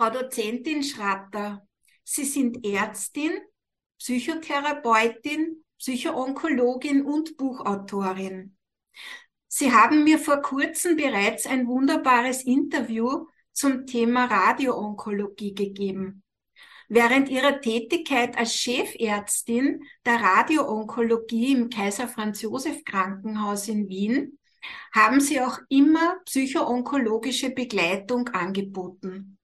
Frau Dozentin Schratter, Sie sind Ärztin, Psychotherapeutin, Psychoonkologin und Buchautorin. Sie haben mir vor kurzem bereits ein wunderbares Interview zum Thema Radioonkologie gegeben. Während ihrer Tätigkeit als Chefärztin der Radioonkologie im Kaiser Franz Josef Krankenhaus in Wien haben sie auch immer psychoonkologische Begleitung angeboten.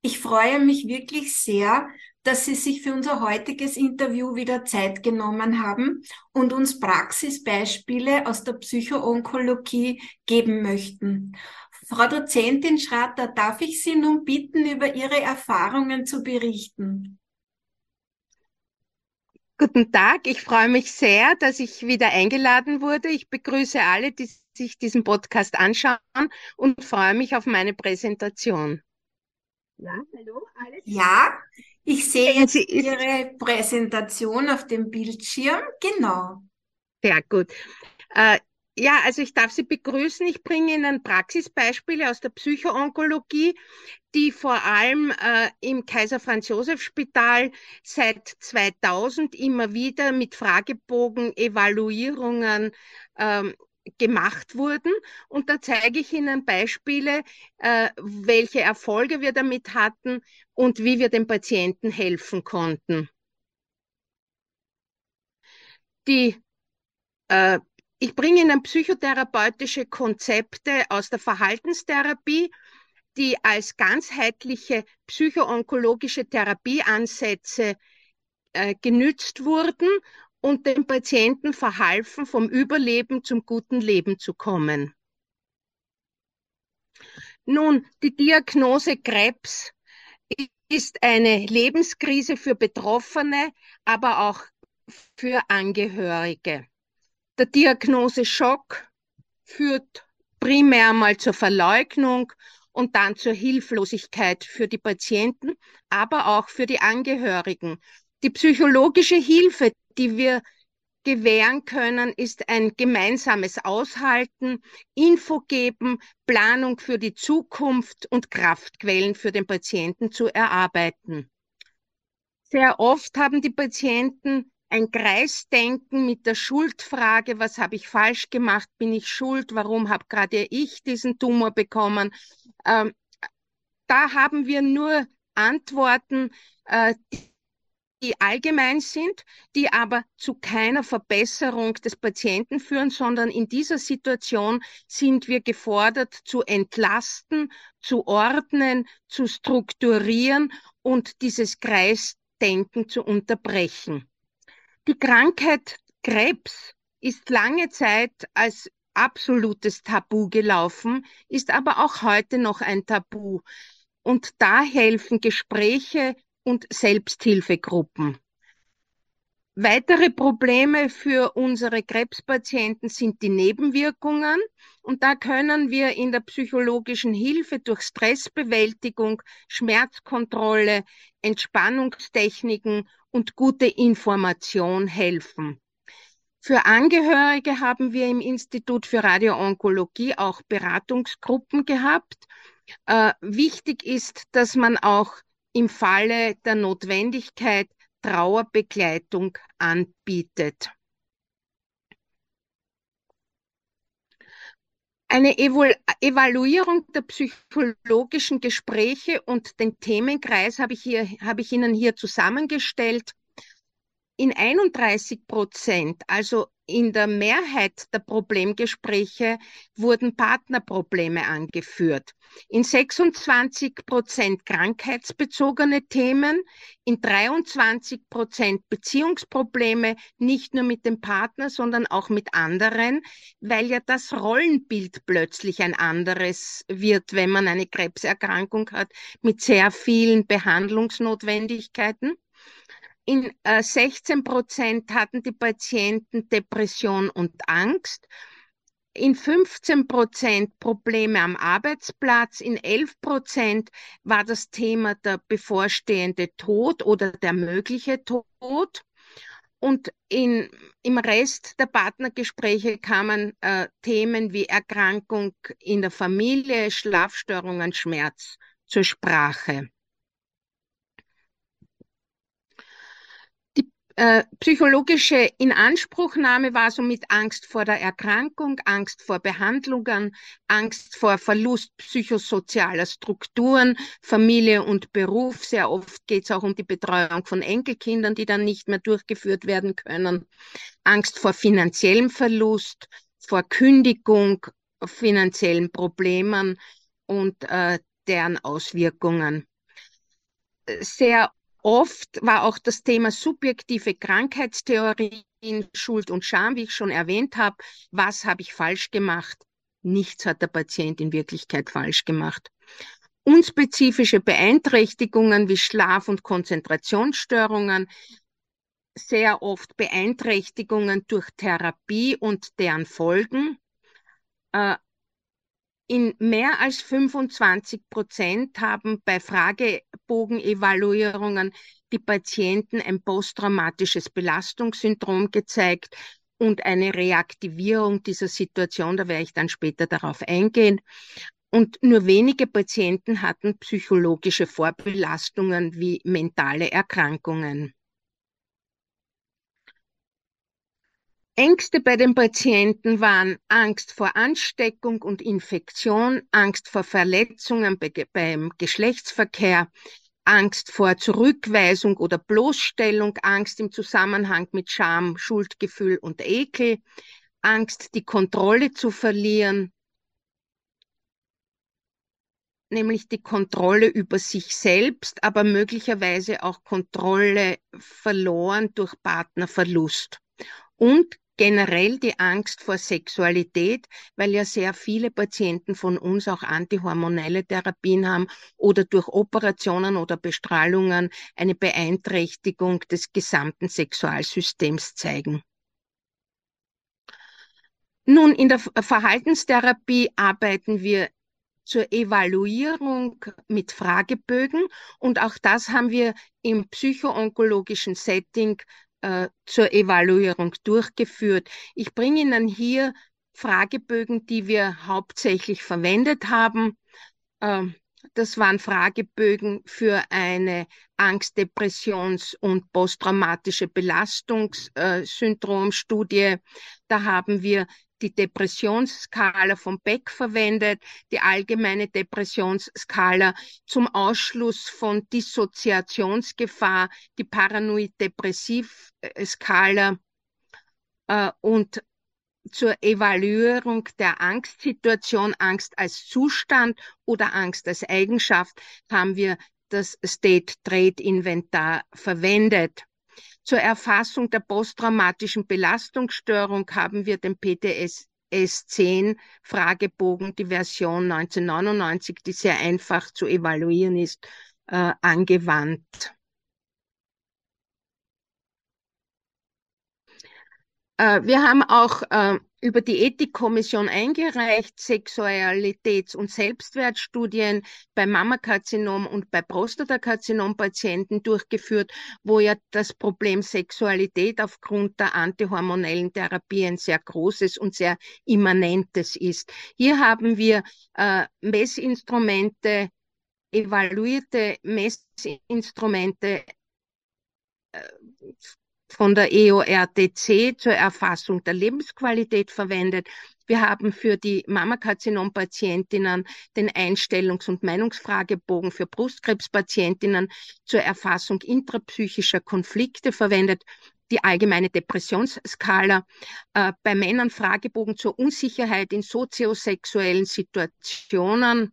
Ich freue mich wirklich sehr, dass Sie sich für unser heutiges Interview wieder Zeit genommen haben und uns Praxisbeispiele aus der Psychoonkologie geben möchten. Frau Dozentin Schratter, darf ich Sie nun bitten, über Ihre Erfahrungen zu berichten? Guten Tag, ich freue mich sehr, dass ich wieder eingeladen wurde. Ich begrüße alle, die sich diesen Podcast anschauen und freue mich auf meine Präsentation. Ja, hallo, alles? Ja, ich sehe jetzt Ihre Präsentation auf dem Bildschirm. Genau. Sehr gut. Äh, ja, also ich darf Sie begrüßen. Ich bringe Ihnen Praxisbeispiele aus der Psychoonkologie, die vor allem äh, im Kaiser Franz Josef Spital seit 2000 immer wieder mit Fragebogen, Evaluierungen ähm, gemacht wurden. Und da zeige ich Ihnen Beispiele, äh, welche Erfolge wir damit hatten und wie wir den Patienten helfen konnten. Die äh, ich bringe Ihnen psychotherapeutische Konzepte aus der Verhaltenstherapie, die als ganzheitliche psychoonkologische Therapieansätze äh, genützt wurden und den Patienten verhalfen, vom Überleben zum guten Leben zu kommen. Nun, die Diagnose Krebs ist eine Lebenskrise für Betroffene, aber auch für Angehörige. Der Diagnose Schock führt primär mal zur Verleugnung und dann zur Hilflosigkeit für die Patienten, aber auch für die Angehörigen. Die psychologische Hilfe, die wir gewähren können, ist ein gemeinsames Aushalten, Info geben, Planung für die Zukunft und Kraftquellen für den Patienten zu erarbeiten. Sehr oft haben die Patienten ein Kreisdenken mit der Schuldfrage, was habe ich falsch gemacht, bin ich schuld, warum habe gerade ich diesen Tumor bekommen. Ähm, da haben wir nur Antworten, äh, die allgemein sind, die aber zu keiner Verbesserung des Patienten führen, sondern in dieser Situation sind wir gefordert zu entlasten, zu ordnen, zu strukturieren und dieses Kreisdenken zu unterbrechen. Die Krankheit Krebs ist lange Zeit als absolutes Tabu gelaufen, ist aber auch heute noch ein Tabu. Und da helfen Gespräche und Selbsthilfegruppen. Weitere Probleme für unsere Krebspatienten sind die Nebenwirkungen. Und da können wir in der psychologischen Hilfe durch Stressbewältigung, Schmerzkontrolle, Entspannungstechniken und gute Information helfen. Für Angehörige haben wir im Institut für Radioonkologie auch Beratungsgruppen gehabt. Äh, wichtig ist, dass man auch im Falle der Notwendigkeit Trauerbegleitung anbietet. Eine Evalu Evaluierung der psychologischen Gespräche und den Themenkreis habe ich, hier, habe ich Ihnen hier zusammengestellt. In 31 Prozent, also in der Mehrheit der Problemgespräche, wurden Partnerprobleme angeführt. In 26 Prozent krankheitsbezogene Themen, in 23 Prozent Beziehungsprobleme, nicht nur mit dem Partner, sondern auch mit anderen, weil ja das Rollenbild plötzlich ein anderes wird, wenn man eine Krebserkrankung hat mit sehr vielen Behandlungsnotwendigkeiten. In äh, 16 Prozent hatten die Patienten Depression und Angst. In 15 Prozent Probleme am Arbeitsplatz. In 11 Prozent war das Thema der bevorstehende Tod oder der mögliche Tod. Und in, im Rest der Partnergespräche kamen äh, Themen wie Erkrankung in der Familie, Schlafstörungen, Schmerz zur Sprache. äh, psychologische Inanspruchnahme war somit Angst vor der Erkrankung, Angst vor Behandlungen, Angst vor Verlust psychosozialer Strukturen, Familie und Beruf. Sehr oft geht es auch um die Betreuung von Enkelkindern, die dann nicht mehr durchgeführt werden können. Angst vor finanziellem Verlust, vor Kündigung, finanziellen Problemen und äh, deren Auswirkungen. Sehr Oft war auch das Thema subjektive Krankheitstheorien, Schuld und Scham, wie ich schon erwähnt habe. Was habe ich falsch gemacht? Nichts hat der Patient in Wirklichkeit falsch gemacht. Unspezifische Beeinträchtigungen wie Schlaf- und Konzentrationsstörungen, sehr oft Beeinträchtigungen durch Therapie und deren Folgen, äh, in mehr als 25 Prozent haben bei Fragebogenevaluierungen die Patienten ein posttraumatisches Belastungssyndrom gezeigt und eine Reaktivierung dieser Situation. Da werde ich dann später darauf eingehen. Und nur wenige Patienten hatten psychologische Vorbelastungen wie mentale Erkrankungen. Ängste bei den Patienten waren Angst vor Ansteckung und Infektion, Angst vor Verletzungen beim Geschlechtsverkehr, Angst vor Zurückweisung oder Bloßstellung, Angst im Zusammenhang mit Scham, Schuldgefühl und Ekel, Angst, die Kontrolle zu verlieren, nämlich die Kontrolle über sich selbst, aber möglicherweise auch Kontrolle verloren durch Partnerverlust. Und generell die Angst vor Sexualität, weil ja sehr viele Patienten von uns auch antihormonelle Therapien haben oder durch Operationen oder Bestrahlungen eine Beeinträchtigung des gesamten Sexualsystems zeigen. Nun, in der Verhaltenstherapie arbeiten wir zur Evaluierung mit Fragebögen und auch das haben wir im psychoonkologischen Setting äh, zur Evaluierung durchgeführt. Ich bringe Ihnen hier Fragebögen, die wir hauptsächlich verwendet haben. Ähm, das waren Fragebögen für eine Angst-, Depressions- und posttraumatische Belastungssyndromstudie. Da haben wir die Depressionsskala von Beck verwendet, die allgemeine Depressionsskala zum Ausschluss von Dissoziationsgefahr, die Paranoid-Depressiv-Skala äh, und zur Evaluierung der Angstsituation, Angst als Zustand oder Angst als Eigenschaft, haben wir das State Trade Inventar verwendet. Zur Erfassung der posttraumatischen Belastungsstörung haben wir den PTS S10 Fragebogen, die Version 1999, die sehr einfach zu evaluieren ist, äh, angewandt. Wir haben auch äh, über die Ethikkommission eingereicht, Sexualitäts- und Selbstwertstudien bei Mammakarzinom und bei Prostatakarzinom-Patienten durchgeführt, wo ja das Problem Sexualität aufgrund der antihormonellen Therapie ein sehr großes und sehr immanentes ist. Hier haben wir äh, Messinstrumente, evaluierte Messinstrumente äh, von der EORTC zur Erfassung der Lebensqualität verwendet. Wir haben für die Mammakarzinom-Patientinnen den Einstellungs- und Meinungsfragebogen für Brustkrebspatientinnen zur Erfassung intrapsychischer Konflikte verwendet die allgemeine Depressionsskala, äh, bei Männern Fragebogen zur Unsicherheit in soziosexuellen Situationen,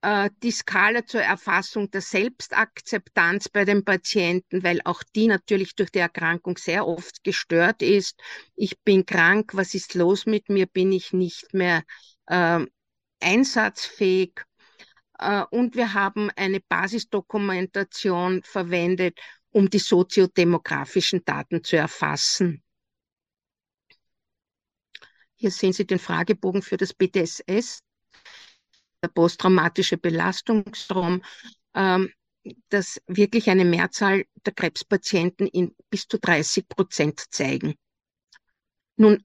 die Skala zur Erfassung der Selbstakzeptanz bei den Patienten, weil auch die natürlich durch die Erkrankung sehr oft gestört ist. Ich bin krank, was ist los mit mir? Bin ich nicht mehr äh, einsatzfähig? Äh, und wir haben eine Basisdokumentation verwendet, um die soziodemografischen Daten zu erfassen. Hier sehen Sie den Fragebogen für das BTSS der posttraumatische Belastungsstrom, ähm, dass wirklich eine Mehrzahl der Krebspatienten in bis zu 30 Prozent zeigen. Nun,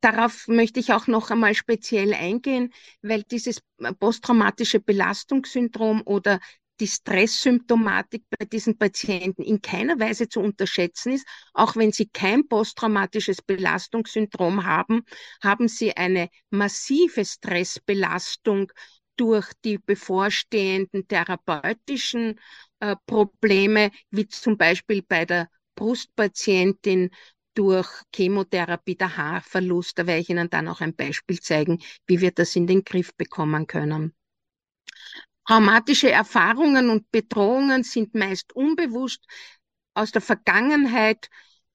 darauf möchte ich auch noch einmal speziell eingehen, weil dieses posttraumatische Belastungssyndrom oder die Stresssymptomatik bei diesen Patienten in keiner Weise zu unterschätzen ist. Auch wenn sie kein posttraumatisches Belastungssyndrom haben, haben sie eine massive Stressbelastung durch die bevorstehenden therapeutischen äh, Probleme, wie zum Beispiel bei der Brustpatientin durch Chemotherapie der Haarverlust. Da werde ich Ihnen dann auch ein Beispiel zeigen, wie wir das in den Griff bekommen können. Traumatische Erfahrungen und Bedrohungen sind meist unbewusst aus der Vergangenheit,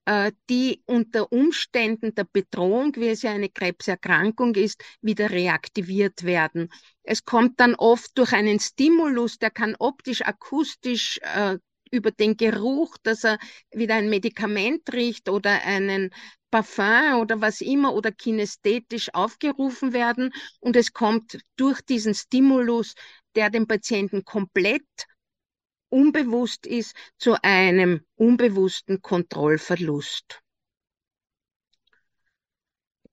äh, die unter Umständen der Bedrohung, wie es ja eine Krebserkrankung ist, wieder reaktiviert werden. Es kommt dann oft durch einen Stimulus, der kann optisch, akustisch, äh, über den Geruch, dass er wieder ein Medikament riecht oder einen Parfum oder was immer oder kinästhetisch aufgerufen werden und es kommt durch diesen Stimulus der dem Patienten komplett unbewusst ist, zu einem unbewussten Kontrollverlust.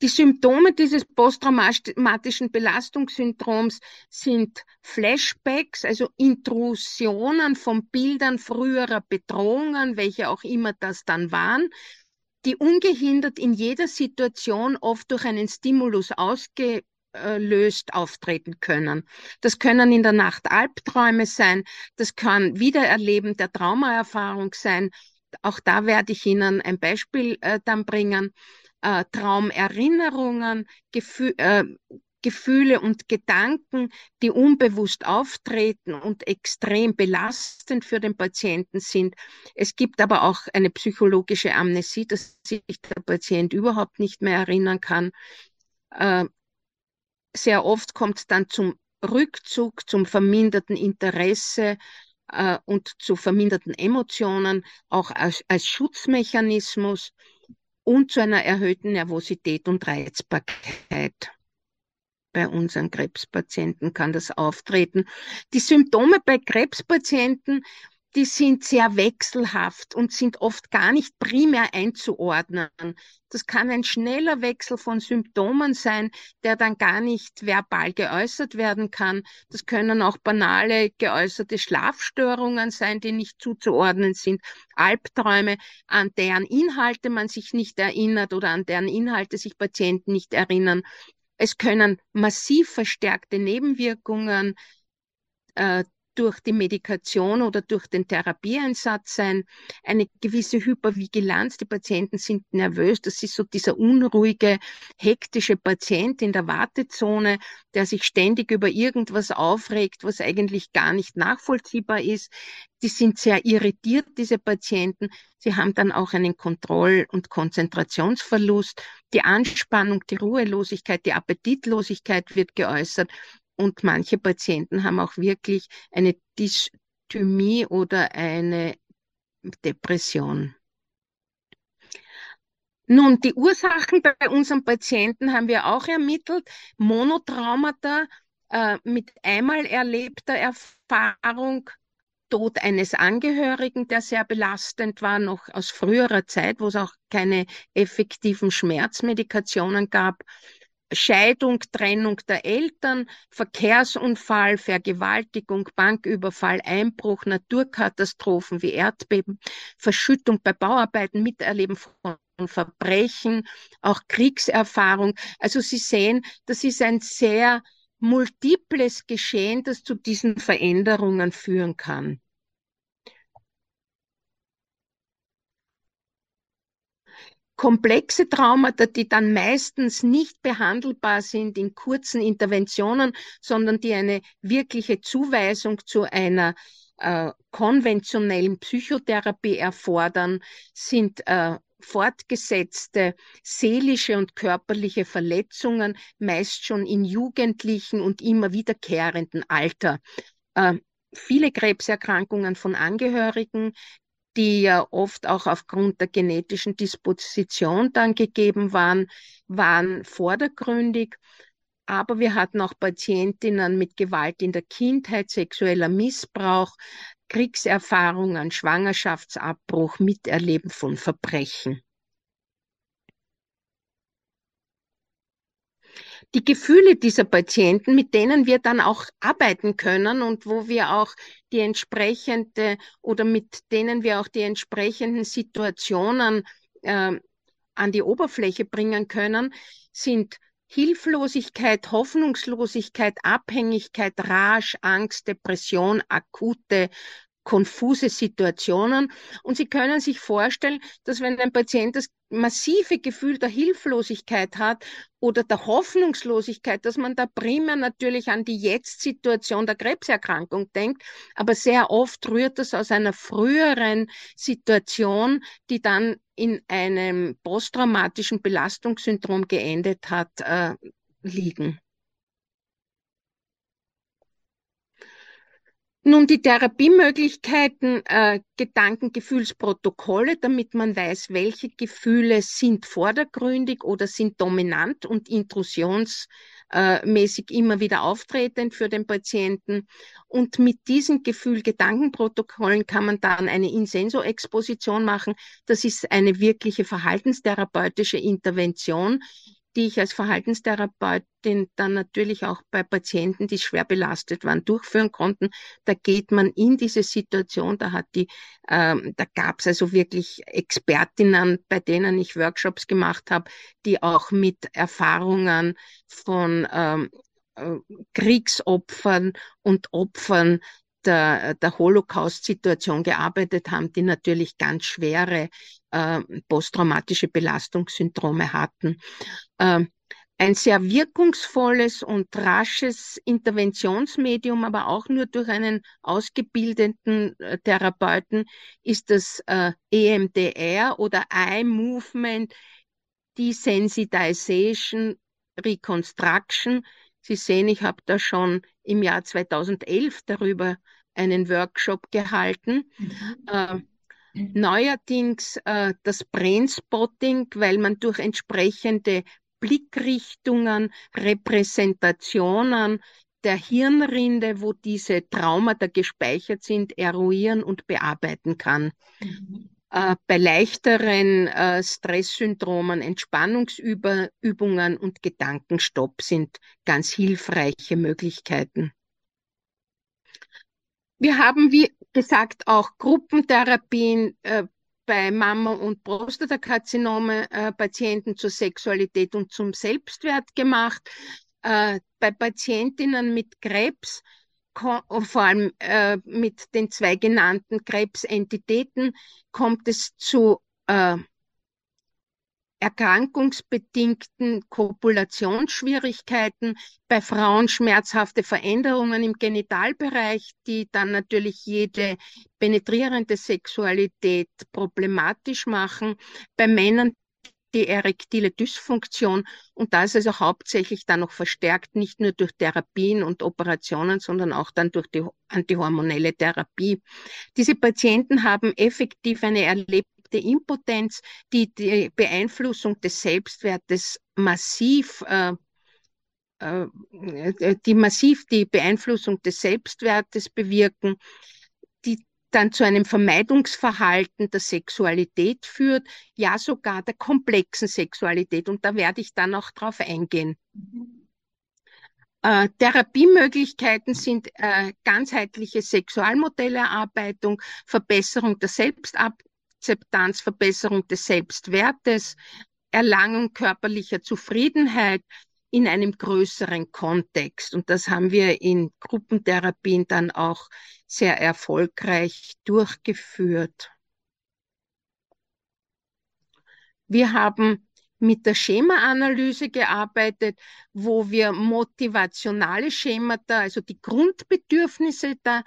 Die Symptome dieses posttraumatischen Belastungssyndroms sind Flashbacks, also Intrusionen von Bildern früherer Bedrohungen, welche auch immer das dann waren, die ungehindert in jeder Situation oft durch einen Stimulus ausge löst auftreten können. Das können in der Nacht Albträume sein, das kann Wiedererleben der Traumaerfahrung sein. Auch da werde ich Ihnen ein Beispiel äh, dann bringen. Äh, Traumerinnerungen, Gefü äh, Gefühle und Gedanken, die unbewusst auftreten und extrem belastend für den Patienten sind. Es gibt aber auch eine psychologische Amnesie, dass sich der Patient überhaupt nicht mehr erinnern kann. Äh, sehr oft kommt es dann zum Rückzug, zum verminderten Interesse äh, und zu verminderten Emotionen, auch als, als Schutzmechanismus und zu einer erhöhten Nervosität und Reizbarkeit. Bei unseren Krebspatienten kann das auftreten. Die Symptome bei Krebspatienten die sind sehr wechselhaft und sind oft gar nicht primär einzuordnen. Das kann ein schneller Wechsel von Symptomen sein, der dann gar nicht verbal geäußert werden kann. Das können auch banale geäußerte Schlafstörungen sein, die nicht zuzuordnen sind, Albträume, an deren Inhalte man sich nicht erinnert oder an deren Inhalte sich Patienten nicht erinnern. Es können massiv verstärkte Nebenwirkungen äh, durch die Medikation oder durch den Therapieeinsatz sein, eine gewisse Hypervigilanz. Die Patienten sind nervös. Das ist so dieser unruhige, hektische Patient in der Wartezone, der sich ständig über irgendwas aufregt, was eigentlich gar nicht nachvollziehbar ist. Die sind sehr irritiert, diese Patienten. Sie haben dann auch einen Kontroll- und Konzentrationsverlust. Die Anspannung, die Ruhelosigkeit, die Appetitlosigkeit wird geäußert. Und manche Patienten haben auch wirklich eine Dysthymie oder eine Depression. Nun, die Ursachen bei unseren Patienten haben wir auch ermittelt. Monotraumata äh, mit einmal erlebter Erfahrung, Tod eines Angehörigen, der sehr belastend war, noch aus früherer Zeit, wo es auch keine effektiven Schmerzmedikationen gab. Scheidung, Trennung der Eltern, Verkehrsunfall, Vergewaltigung, Banküberfall, Einbruch, Naturkatastrophen wie Erdbeben, Verschüttung bei Bauarbeiten, Miterleben von Verbrechen, auch Kriegserfahrung. Also Sie sehen, das ist ein sehr multiples Geschehen, das zu diesen Veränderungen führen kann. Komplexe Traumata, die dann meistens nicht behandelbar sind in kurzen Interventionen, sondern die eine wirkliche Zuweisung zu einer äh, konventionellen Psychotherapie erfordern, sind äh, fortgesetzte seelische und körperliche Verletzungen, meist schon in jugendlichen und immer wiederkehrenden Alter. Äh, viele Krebserkrankungen von Angehörigen, die ja oft auch aufgrund der genetischen Disposition dann gegeben waren, waren vordergründig. Aber wir hatten auch Patientinnen mit Gewalt in der Kindheit, sexueller Missbrauch, Kriegserfahrungen, Schwangerschaftsabbruch, Miterleben von Verbrechen. Die Gefühle dieser Patienten, mit denen wir dann auch arbeiten können und wo wir auch die entsprechende oder mit denen wir auch die entsprechenden Situationen äh, an die Oberfläche bringen können, sind Hilflosigkeit, Hoffnungslosigkeit, Abhängigkeit, Rage, Angst, Depression, akute konfuse Situationen. Und Sie können sich vorstellen, dass wenn ein Patient das massive Gefühl der Hilflosigkeit hat oder der Hoffnungslosigkeit, dass man da primär natürlich an die Jetzt-Situation der Krebserkrankung denkt, aber sehr oft rührt das aus einer früheren Situation, die dann in einem posttraumatischen Belastungssyndrom geendet hat, äh, liegen. Nun, die Therapiemöglichkeiten, äh, Gedankengefühlsprotokolle, damit man weiß, welche Gefühle sind vordergründig oder sind dominant und intrusionsmäßig immer wieder auftretend für den Patienten. Und mit diesen Gefühl-Gedankenprotokollen kann man dann eine Insenso-Exposition machen. Das ist eine wirkliche verhaltenstherapeutische Intervention, die ich als Verhaltenstherapeutin dann natürlich auch bei Patienten, die schwer belastet waren, durchführen konnten. Da geht man in diese Situation, da hat die, ähm, da gab es also wirklich Expertinnen, bei denen ich Workshops gemacht habe, die auch mit Erfahrungen von ähm, äh, Kriegsopfern und Opfern der, der Holocaust-Situation gearbeitet haben, die natürlich ganz schwere äh, posttraumatische Belastungssyndrome hatten. Äh, ein sehr wirkungsvolles und rasches Interventionsmedium, aber auch nur durch einen ausgebildeten äh, Therapeuten, ist das äh, EMDR oder Eye Movement Desensitization Reconstruction. Sie sehen, ich habe da schon im Jahr 2011 darüber einen Workshop gehalten. Mhm. Äh, neuerdings äh, das Brainspotting, weil man durch entsprechende Blickrichtungen, Repräsentationen der Hirnrinde, wo diese Traumata gespeichert sind, eruieren und bearbeiten kann. Mhm. Äh, bei leichteren äh, Stresssyndromen, Entspannungsübungen und Gedankenstopp sind ganz hilfreiche Möglichkeiten. Wir haben, wie gesagt, auch Gruppentherapien äh, bei Mama- und Prostatakarzinome-Patienten äh, zur Sexualität und zum Selbstwert gemacht. Äh, bei Patientinnen mit Krebs, vor allem äh, mit den zwei genannten Krebsentitäten, kommt es zu äh, erkrankungsbedingten Kopulationsschwierigkeiten, bei Frauen schmerzhafte Veränderungen im Genitalbereich, die dann natürlich jede penetrierende Sexualität problematisch machen, bei Männern die erektile Dysfunktion und das ist hauptsächlich dann noch verstärkt, nicht nur durch Therapien und Operationen, sondern auch dann durch die antihormonelle Therapie. Diese Patienten haben effektiv eine erlebte Impotenz, die die Beeinflussung des Selbstwertes massiv äh, äh, die massiv die Beeinflussung des Selbstwertes bewirken, dann zu einem Vermeidungsverhalten der Sexualität führt, ja sogar der komplexen Sexualität. Und da werde ich dann auch drauf eingehen. Mhm. Äh, Therapiemöglichkeiten sind äh, ganzheitliche Sexualmodellerarbeitung, Verbesserung der Selbstab Akzeptanz, Verbesserung des Selbstwertes, Erlangung körperlicher Zufriedenheit in einem größeren Kontext. Und das haben wir in Gruppentherapien dann auch sehr erfolgreich durchgeführt. Wir haben mit der Schemaanalyse gearbeitet, wo wir motivationale Schemata, also die Grundbedürfnisse der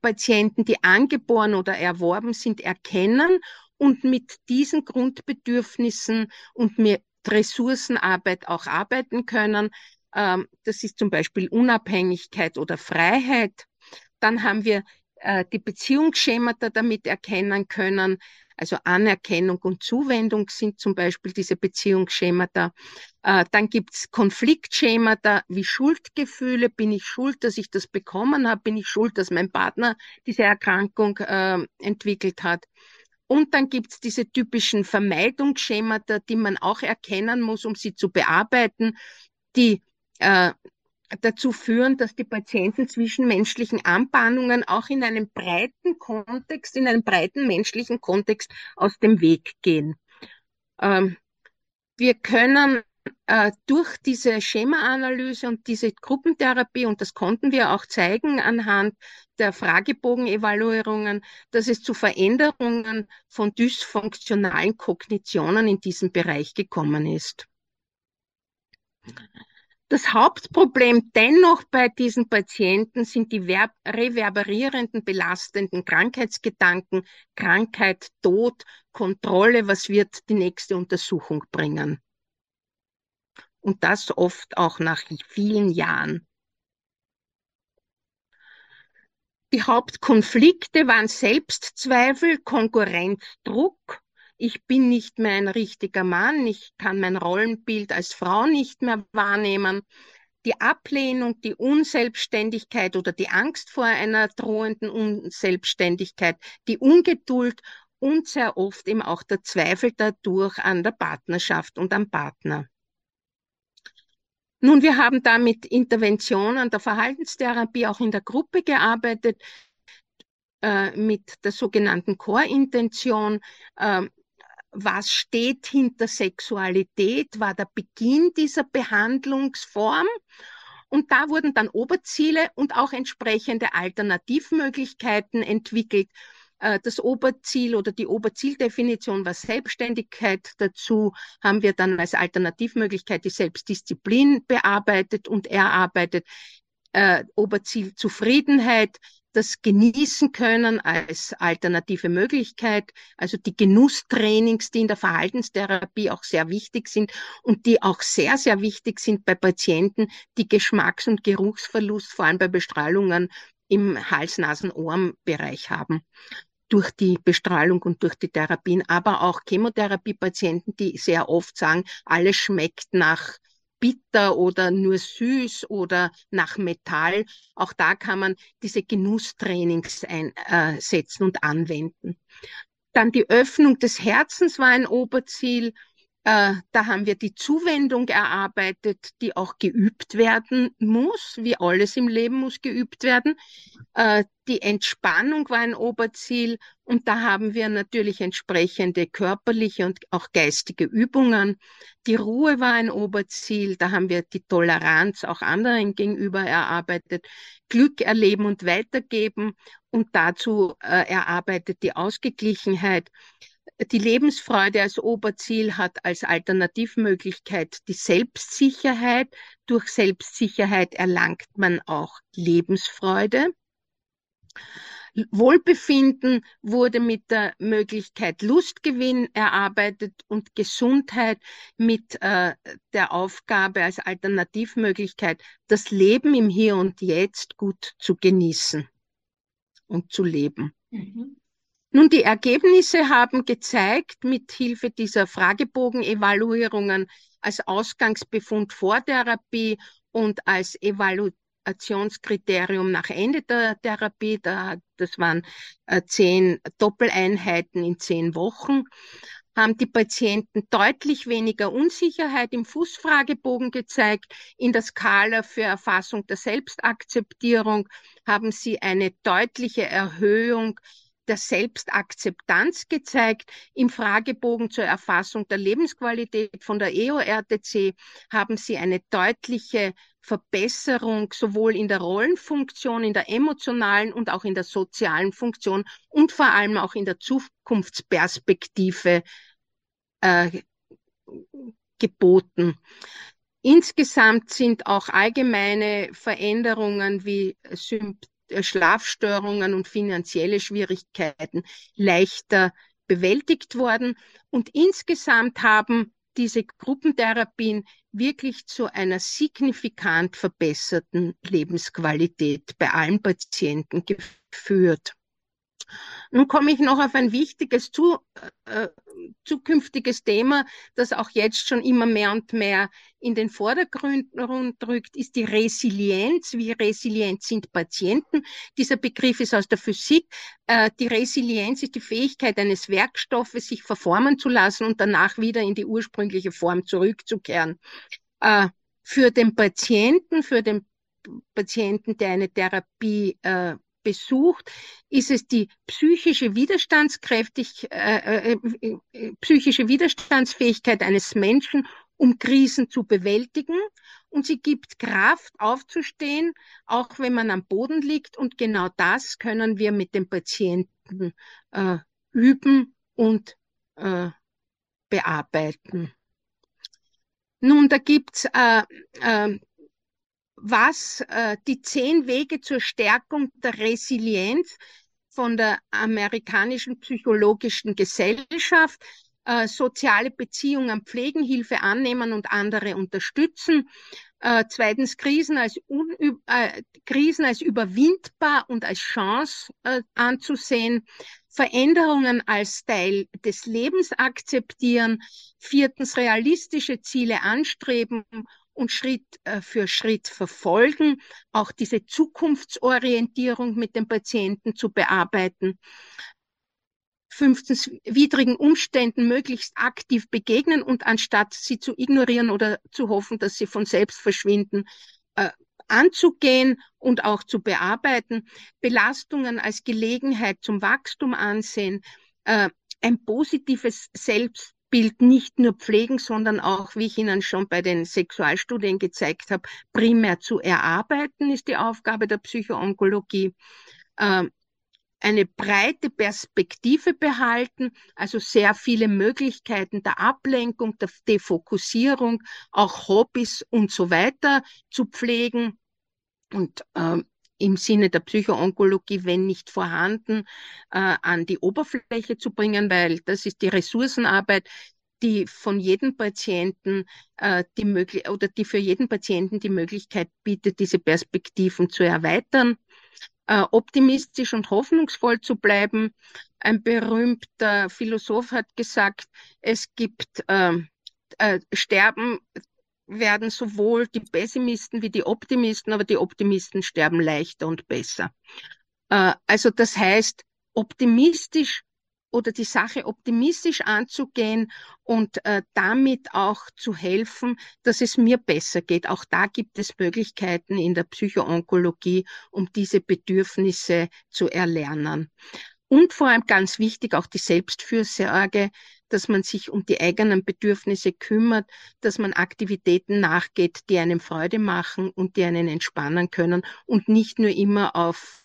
Patienten, die angeboren oder erworben sind, erkennen und mit diesen Grundbedürfnissen und Ressourcenarbeit auch arbeiten können. Ähm, das ist zum Beispiel Unabhängigkeit oder Freiheit. Dann haben wir äh, die Beziehungsschemata damit erkennen können, also Anerkennung und Zuwendung sind zum Beispiel diese Beziehungsschemata. Äh, dann gibt's Konfliktschemata wie Schuldgefühle. Bin ich schuld, dass ich das bekommen habe? Bin ich schuld, dass mein Partner diese Erkrankung äh, entwickelt hat? Und dann gibt's diese typischen Vermeidungsschemata, die man auch erkennen muss, um sie zu bearbeiten, die äh, dazu führen, dass die Patienten zwischenmenschlichen Anbahnungen auch in einem breiten Kontext, in einem breiten menschlichen Kontext aus dem Weg gehen. Ähm, wir können durch diese Schemaanalyse und diese Gruppentherapie, und das konnten wir auch zeigen anhand der Fragebogenevaluierungen, dass es zu Veränderungen von dysfunktionalen Kognitionen in diesem Bereich gekommen ist. Das Hauptproblem dennoch bei diesen Patienten sind die reverberierenden, belastenden Krankheitsgedanken, Krankheit, Tod, Kontrolle, was wird die nächste Untersuchung bringen. Und das oft auch nach vielen Jahren. Die Hauptkonflikte waren Selbstzweifel, Konkurrenzdruck, ich bin nicht mehr ein richtiger Mann, ich kann mein Rollenbild als Frau nicht mehr wahrnehmen. Die Ablehnung, die Unselbstständigkeit oder die Angst vor einer drohenden Unselbstständigkeit, die Ungeduld und sehr oft eben auch der Zweifel dadurch an der Partnerschaft und am Partner. Nun, wir haben da mit Interventionen der Verhaltenstherapie auch in der Gruppe gearbeitet, äh, mit der sogenannten Core-Intention. Äh, was steht hinter Sexualität, war der Beginn dieser Behandlungsform. Und da wurden dann Oberziele und auch entsprechende Alternativmöglichkeiten entwickelt. Äh, das Oberziel oder die Oberzieldefinition war Selbstständigkeit. Dazu haben wir dann als Alternativmöglichkeit die Selbstdisziplin bearbeitet und erarbeitet. Äh, Oberziel Zufriedenheit, das genießen können als alternative Möglichkeit, also die Genusstrainings, die in der Verhaltenstherapie auch sehr wichtig sind und die auch sehr, sehr wichtig sind bei Patienten, die Geschmacks- und Geruchsverlust, vor allem bei Bestrahlungen im Hals-Nasen-Ohren-Bereich haben durch die Bestrahlung und durch die Therapien, aber auch Chemotherapiepatienten, die sehr oft sagen, alles schmeckt nach bitter oder nur süß oder nach Metall. Auch da kann man diese Genusstrainings einsetzen äh, und anwenden. Dann die Öffnung des Herzens war ein Oberziel. Äh, da haben wir die Zuwendung erarbeitet, die auch geübt werden muss, wie alles im Leben muss geübt werden. Äh, die Entspannung war ein Oberziel und da haben wir natürlich entsprechende körperliche und auch geistige Übungen. Die Ruhe war ein Oberziel, da haben wir die Toleranz auch anderen gegenüber erarbeitet. Glück erleben und weitergeben und dazu äh, erarbeitet die Ausgeglichenheit die Lebensfreude als Oberziel hat als Alternativmöglichkeit die Selbstsicherheit. Durch Selbstsicherheit erlangt man auch Lebensfreude. Wohlbefinden wurde mit der Möglichkeit Lustgewinn erarbeitet und Gesundheit mit äh, der Aufgabe als Alternativmöglichkeit, das Leben im Hier und Jetzt gut zu genießen und zu leben. Mhm. Nun, die Ergebnisse haben gezeigt, mit Hilfe dieser Fragebogenevaluierungen als Ausgangsbefund vor Therapie und als Evaluationskriterium nach Ende der Therapie, da, das waren äh, zehn Doppeleinheiten in zehn Wochen, haben die Patienten deutlich weniger Unsicherheit im Fußfragebogen gezeigt. In der Skala für Erfassung der Selbstakzeptierung haben sie eine deutliche Erhöhung der Selbstakzeptanz gezeigt. Im Fragebogen zur Erfassung der Lebensqualität von der EORTC haben sie eine deutliche Verbesserung sowohl in der Rollenfunktion, in der emotionalen und auch in der sozialen Funktion und vor allem auch in der Zukunftsperspektive äh, geboten. Insgesamt sind auch allgemeine Veränderungen wie äh, Schlafstörungen und finanzielle Schwierigkeiten leichter bewältigt worden. Und insgesamt haben diese Gruppentherapien wirklich zu einer signifikant verbesserten Lebensqualität bei allen Patienten geführt. Nun komme ich noch auf ein wichtiges zu, äh, zukünftiges Thema, das auch jetzt schon immer mehr und mehr in den Vordergrund rückt, ist die Resilienz. Wie resilient sind Patienten? Dieser Begriff ist aus der Physik. Äh, die Resilienz ist die Fähigkeit eines Werkstoffes, sich verformen zu lassen und danach wieder in die ursprüngliche Form zurückzukehren. Äh, für den Patienten, für den Patienten, der eine Therapie äh, besucht, ist es die psychische Widerstandskräftig, äh, äh, äh, psychische Widerstandsfähigkeit eines Menschen, um Krisen zu bewältigen. Und sie gibt Kraft aufzustehen, auch wenn man am Boden liegt. Und genau das können wir mit dem Patienten äh, üben und äh, bearbeiten. Nun, da gibt's äh, äh, was äh, die zehn Wege zur Stärkung der Resilienz von der amerikanischen psychologischen Gesellschaft, äh, soziale Beziehungen pflegen, Hilfe annehmen und andere unterstützen. Äh, zweitens Krisen als, äh, Krisen als überwindbar und als Chance äh, anzusehen. Veränderungen als Teil des Lebens akzeptieren. Viertens realistische Ziele anstreben und Schritt äh, für Schritt verfolgen, auch diese Zukunftsorientierung mit dem Patienten zu bearbeiten. Fünftens, widrigen Umständen möglichst aktiv begegnen und anstatt sie zu ignorieren oder zu hoffen, dass sie von selbst verschwinden, äh, anzugehen und auch zu bearbeiten, Belastungen als Gelegenheit zum Wachstum ansehen, äh, ein positives Selbst Bild nicht nur pflegen, sondern auch, wie ich Ihnen schon bei den Sexualstudien gezeigt habe, primär zu erarbeiten, ist die Aufgabe der Psychoonkologie. Äh, eine breite Perspektive behalten, also sehr viele Möglichkeiten der Ablenkung, der Defokussierung, auch Hobbys und so weiter zu pflegen und äh, im Sinne der Psychoonkologie, wenn nicht vorhanden, äh, an die Oberfläche zu bringen, weil das ist die Ressourcenarbeit, die von jedem Patienten äh, die möglich oder die für jeden Patienten die Möglichkeit bietet, diese Perspektiven zu erweitern, äh, optimistisch und hoffnungsvoll zu bleiben. Ein berühmter Philosoph hat gesagt, es gibt äh, äh, Sterben werden sowohl die Pessimisten wie die Optimisten, aber die Optimisten sterben leichter und besser. Äh, also das heißt, optimistisch oder die Sache optimistisch anzugehen und äh, damit auch zu helfen, dass es mir besser geht. Auch da gibt es Möglichkeiten in der Psychoonkologie, um diese Bedürfnisse zu erlernen. Und vor allem ganz wichtig auch die Selbstfürsorge, dass man sich um die eigenen Bedürfnisse kümmert, dass man Aktivitäten nachgeht, die einem Freude machen und die einen entspannen können und nicht nur immer auf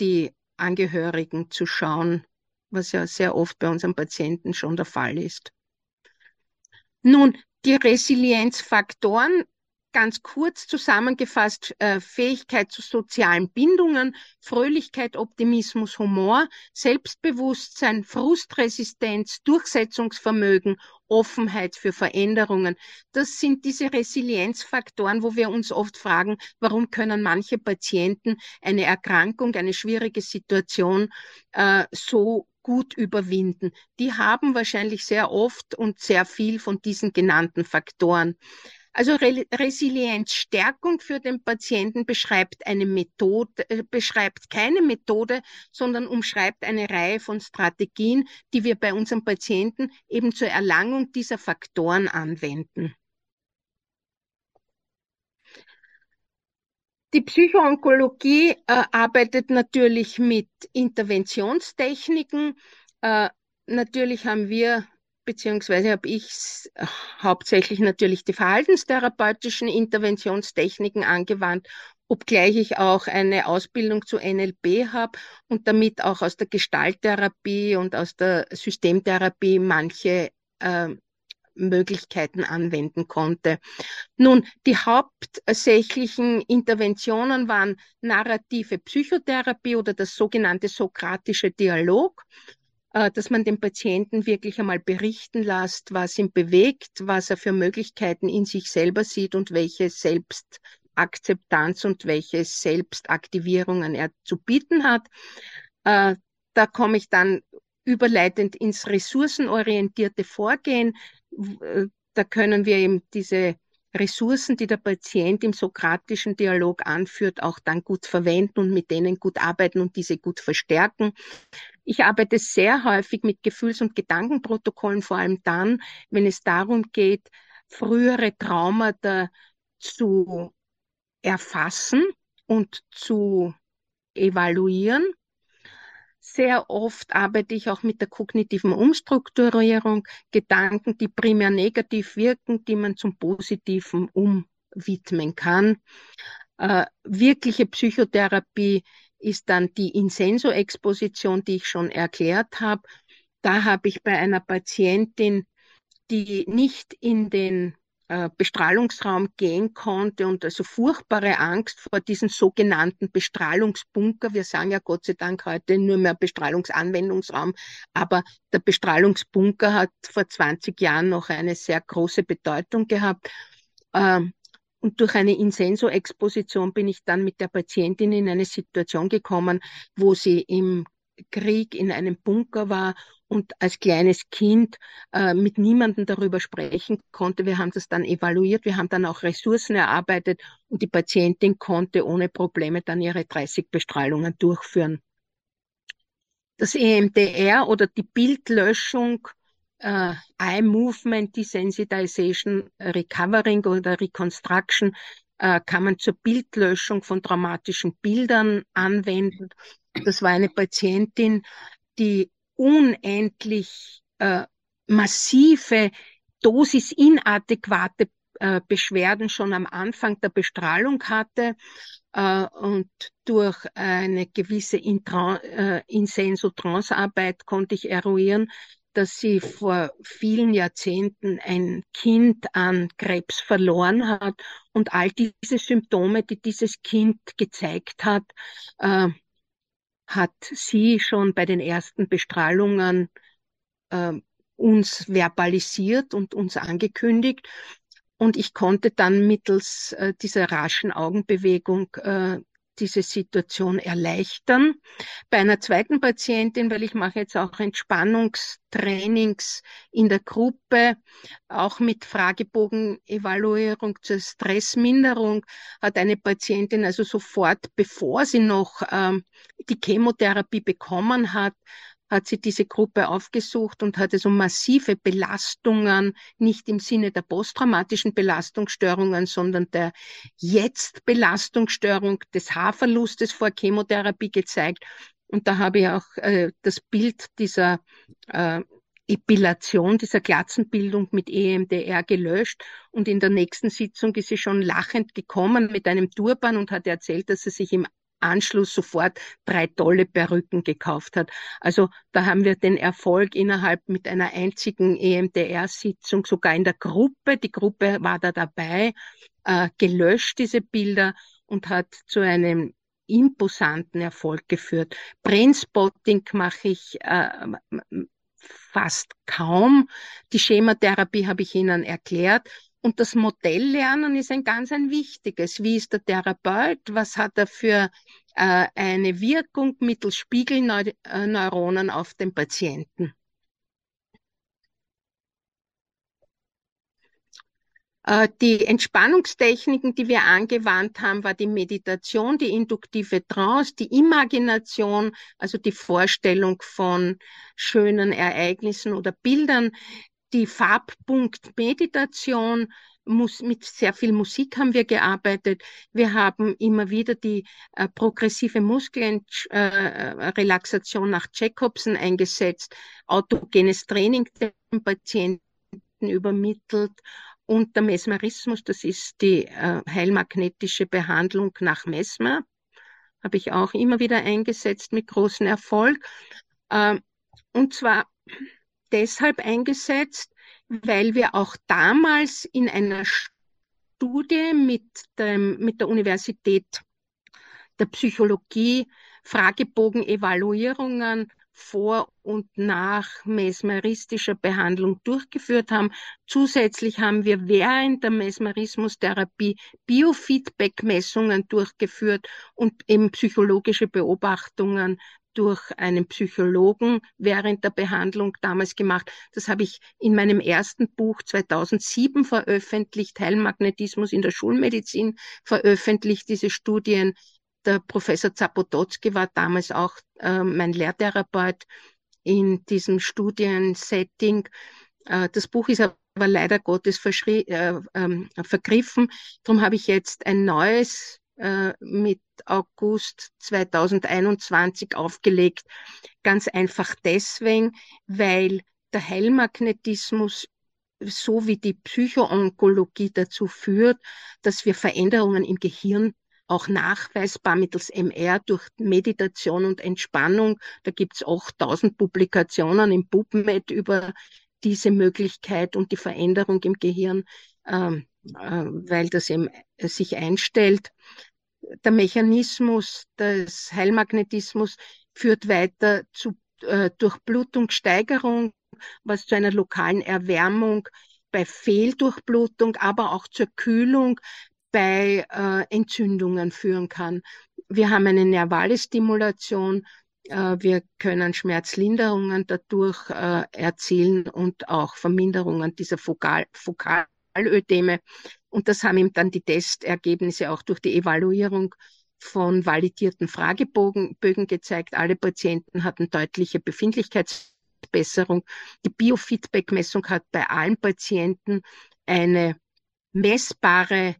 die Angehörigen zu schauen, was ja sehr oft bei unseren Patienten schon der Fall ist. Nun, die Resilienzfaktoren ganz kurz zusammengefasst äh, Fähigkeit zu sozialen Bindungen, Fröhlichkeit, Optimismus, Humor, Selbstbewusstsein, Frustresistenz, Durchsetzungsvermögen, Offenheit für Veränderungen. Das sind diese Resilienzfaktoren, wo wir uns oft fragen, warum können manche Patienten eine Erkrankung, eine schwierige Situation äh, so gut überwinden. Die haben wahrscheinlich sehr oft und sehr viel von diesen genannten Faktoren. Also Re Resilienzstärkung für den Patienten beschreibt eine Methode, äh, beschreibt keine Methode, sondern umschreibt eine Reihe von Strategien, die wir bei unseren Patienten eben zur Erlangung dieser Faktoren anwenden. Die Psychoonkologie äh, arbeitet natürlich mit Interventionstechniken. Äh, natürlich haben wir beziehungsweise habe ich hauptsächlich natürlich die verhaltenstherapeutischen Interventionstechniken angewandt, obgleich ich auch eine Ausbildung zu NLP habe und damit auch aus der Gestalttherapie und aus der Systemtherapie manche äh, Möglichkeiten anwenden konnte. Nun, die hauptsächlichen Interventionen waren narrative Psychotherapie oder das sogenannte sokratische Dialog äh, dass man den Patienten wirklich einmal berichten lässt, was ihn bewegt, was er für Möglichkeiten in sich selber sieht und welche Selbstakzeptanz und welche Selbstaktivierungen er zu bieten hat. Äh, da komme ich dann überleitend ins ressourcenorientierte Vorgehen. Äh, da können wir eben diese Ressourcen, die der Patient im sokratischen Dialog anführt, auch dann gut verwenden und mit denen gut arbeiten und diese gut verstärken. Ich arbeite sehr häufig mit Gefühls- und Gedankenprotokollen, vor allem dann, wenn es darum geht, frühere Traumata zu erfassen und zu evaluieren. Sehr oft arbeite ich auch mit der kognitiven Umstrukturierung, Gedanken, die primär negativ wirken, die man zum Positiven umwidmen kann. Äh, wirkliche Psychotherapie ist dann die Insenso-Exposition, die ich schon erklärt habe. Da habe ich bei einer Patientin, die nicht in den äh, Bestrahlungsraum gehen konnte und also furchtbare Angst vor diesen sogenannten Bestrahlungsbunker. Wir sagen ja Gott sei Dank heute nur mehr Bestrahlungsanwendungsraum, aber der Bestrahlungsbunker hat vor 20 Jahren noch eine sehr große Bedeutung gehabt. Ähm, und durch eine Insenso-Exposition bin ich dann mit der Patientin in eine Situation gekommen, wo sie im Krieg in einem Bunker war und als kleines Kind äh, mit niemandem darüber sprechen konnte. Wir haben das dann evaluiert, wir haben dann auch Ressourcen erarbeitet und die Patientin konnte ohne Probleme dann ihre 30 Bestrahlungen durchführen. Das EMDR oder die Bildlöschung, äh, Eye Movement Desensitization Recovering oder Reconstruction äh, kann man zur Bildlöschung von traumatischen Bildern anwenden. Das war eine Patientin, die unendlich äh, massive, dosisinadäquate äh, Beschwerden schon am Anfang der Bestrahlung hatte äh, und durch eine gewisse äh, Insenso-Trance-Arbeit konnte ich eruieren, dass sie vor vielen Jahrzehnten ein Kind an Krebs verloren hat und all diese Symptome, die dieses Kind gezeigt hat, äh, hat sie schon bei den ersten Bestrahlungen äh, uns verbalisiert und uns angekündigt. Und ich konnte dann mittels äh, dieser raschen Augenbewegung äh, diese Situation erleichtern. Bei einer zweiten Patientin, weil ich mache jetzt auch Entspannungstrainings in der Gruppe, auch mit Fragebogenevaluierung zur Stressminderung, hat eine Patientin also sofort, bevor sie noch ähm, die Chemotherapie bekommen hat, hat sie diese Gruppe aufgesucht und hatte so massive Belastungen, nicht im Sinne der posttraumatischen Belastungsstörungen, sondern der Jetzt-Belastungsstörung des Haarverlustes vor Chemotherapie gezeigt. Und da habe ich auch äh, das Bild dieser äh, Epilation, dieser Glatzenbildung mit EMDR gelöscht. Und in der nächsten Sitzung ist sie schon lachend gekommen mit einem Turban und hat erzählt, dass sie sich im Anschluss sofort drei tolle Perücken gekauft hat. Also da haben wir den Erfolg innerhalb mit einer einzigen EMDR-Sitzung, sogar in der Gruppe, die Gruppe war da dabei, äh, gelöscht, diese Bilder, und hat zu einem imposanten Erfolg geführt. Brainspotting mache ich äh, fast kaum. Die Schematherapie habe ich Ihnen erklärt. Und das Modelllernen ist ein ganz ein wichtiges. Wie ist der Therapeut? Was hat er für äh, eine Wirkung mittels Spiegelneuronen auf den Patienten? Äh, die Entspannungstechniken, die wir angewandt haben, war die Meditation, die induktive Trance, die Imagination, also die Vorstellung von schönen Ereignissen oder Bildern, die Farbpunkt-Meditation, mit sehr viel Musik haben wir gearbeitet. Wir haben immer wieder die äh, progressive Muskelrelaxation äh, nach Jacobsen eingesetzt, autogenes Training den Patienten übermittelt und der Mesmerismus, das ist die äh, heilmagnetische Behandlung nach Mesmer, habe ich auch immer wieder eingesetzt mit großem Erfolg. Äh, und zwar deshalb eingesetzt, weil wir auch damals in einer Studie mit, dem, mit der Universität der Psychologie Fragebogen-Evaluierungen vor und nach mesmeristischer Behandlung durchgeführt haben. Zusätzlich haben wir während der Mesmerismustherapie Biofeedback-Messungen durchgeführt und eben psychologische Beobachtungen durch einen Psychologen während der Behandlung damals gemacht. Das habe ich in meinem ersten Buch 2007 veröffentlicht, Heilmagnetismus in der Schulmedizin veröffentlicht, diese Studien. Der Professor Zapototzki war damals auch äh, mein Lehrtherapeut in diesem Studiensetting. Äh, das Buch ist aber leider Gottes äh, ähm, vergriffen. Darum habe ich jetzt ein neues äh, mit August 2021 aufgelegt. Ganz einfach deswegen, weil der Heilmagnetismus so wie die Psychoonkologie dazu führt, dass wir Veränderungen im Gehirn auch nachweisbar mittels MR durch Meditation und Entspannung. Da gibt's auch tausend Publikationen im PubMed über diese Möglichkeit und die Veränderung im Gehirn, ähm, äh, weil das eben sich einstellt. Der Mechanismus des Heilmagnetismus führt weiter zu äh, Durchblutungssteigerung, was zu einer lokalen Erwärmung bei Fehldurchblutung, aber auch zur Kühlung bei äh, Entzündungen führen kann. Wir haben eine nervale Stimulation, äh, wir können Schmerzlinderungen dadurch äh, erzielen und auch Verminderungen dieser Fokal Fokalödeme. Und das haben ihm dann die Testergebnisse auch durch die Evaluierung von validierten Fragebögen gezeigt. Alle Patienten hatten deutliche Befindlichkeitsbesserung. Die Biofeedback-Messung hat bei allen Patienten eine messbare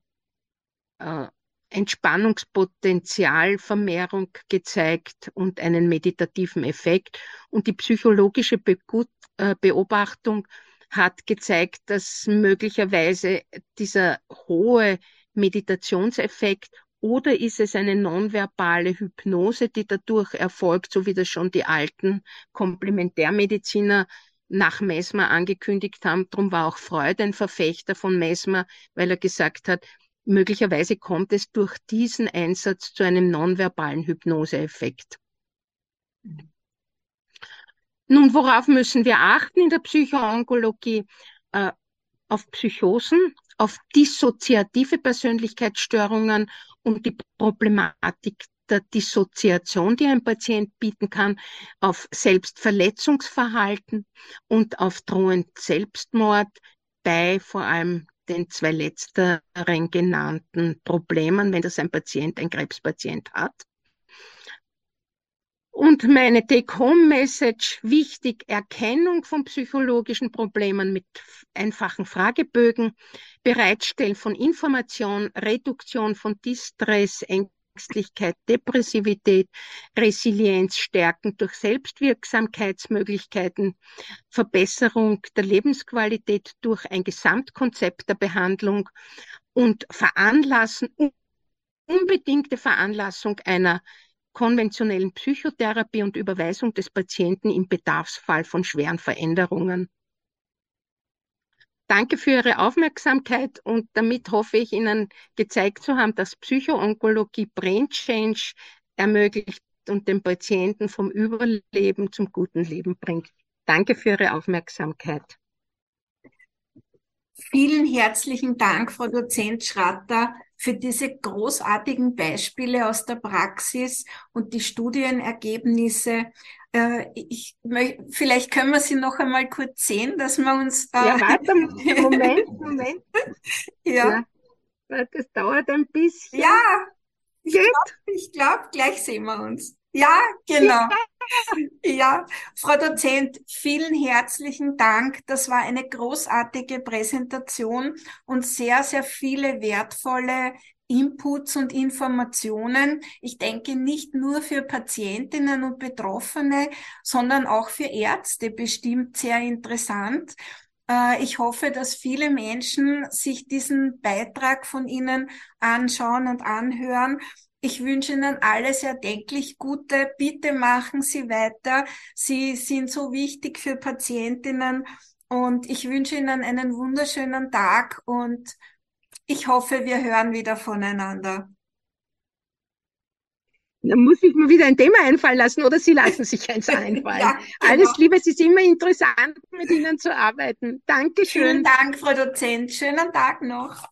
äh, Entspannungspotenzialvermehrung gezeigt und einen meditativen Effekt. Und die psychologische Be äh, Beobachtung hat gezeigt, dass möglicherweise dieser hohe Meditationseffekt oder ist es eine nonverbale Hypnose, die dadurch erfolgt, so wie das schon die alten Komplementärmediziner nach Mesmer angekündigt haben. Darum war auch Freud ein Verfechter von Mesmer, weil er gesagt hat, möglicherweise kommt es durch diesen Einsatz zu einem nonverbalen Hypnoseeffekt. Nun, worauf müssen wir achten in der Psychoonkologie? Äh, auf Psychosen, auf dissoziative Persönlichkeitsstörungen und die Problematik der Dissoziation, die ein Patient bieten kann, auf Selbstverletzungsverhalten und auf drohend Selbstmord bei vor allem den zwei letzteren genannten Problemen, wenn das ein Patient, ein Krebspatient hat. Und meine Take-Home-Message, wichtig, Erkennung von psychologischen Problemen mit einfachen Fragebögen, Bereitstellen von Information, Reduktion von Distress, Ängstlichkeit, Depressivität, Resilienz stärken durch Selbstwirksamkeitsmöglichkeiten, Verbesserung der Lebensqualität durch ein Gesamtkonzept der Behandlung und veranlassen, unbedingte Veranlassung einer konventionellen Psychotherapie und Überweisung des Patienten im Bedarfsfall von schweren Veränderungen. Danke für Ihre Aufmerksamkeit und damit hoffe ich Ihnen gezeigt zu haben, dass Psychoonkologie Brain Change ermöglicht und den Patienten vom Überleben zum guten Leben bringt. Danke für Ihre Aufmerksamkeit. Vielen herzlichen Dank, Frau Dozent Schratter, für diese großartigen Beispiele aus der Praxis und die Studienergebnisse. Äh, ich, vielleicht können wir sie noch einmal kurz sehen, dass wir uns. Äh, ja, warte, Moment, Moment. ja. ja. Das dauert ein bisschen. Ja, ich glaube, glaub, gleich sehen wir uns. Ja, genau. Ja, Frau Dozent, vielen herzlichen Dank. Das war eine großartige Präsentation und sehr, sehr viele wertvolle Inputs und Informationen. Ich denke nicht nur für Patientinnen und Betroffene, sondern auch für Ärzte bestimmt sehr interessant. Äh, ich hoffe, dass viele Menschen sich diesen Beitrag von Ihnen anschauen und anhören. Ich wünsche Ihnen alles erdenklich Gute. Bitte machen Sie weiter. Sie sind so wichtig für Patientinnen und ich wünsche Ihnen einen wunderschönen Tag und ich hoffe, wir hören wieder voneinander. Dann muss ich mir wieder ein Thema einfallen lassen oder Sie lassen sich eins einfallen. ja, genau. Alles Liebe, es ist immer interessant, mit Ihnen zu arbeiten. Dankeschön. Vielen Dank, Frau Dozent. Schönen Tag noch.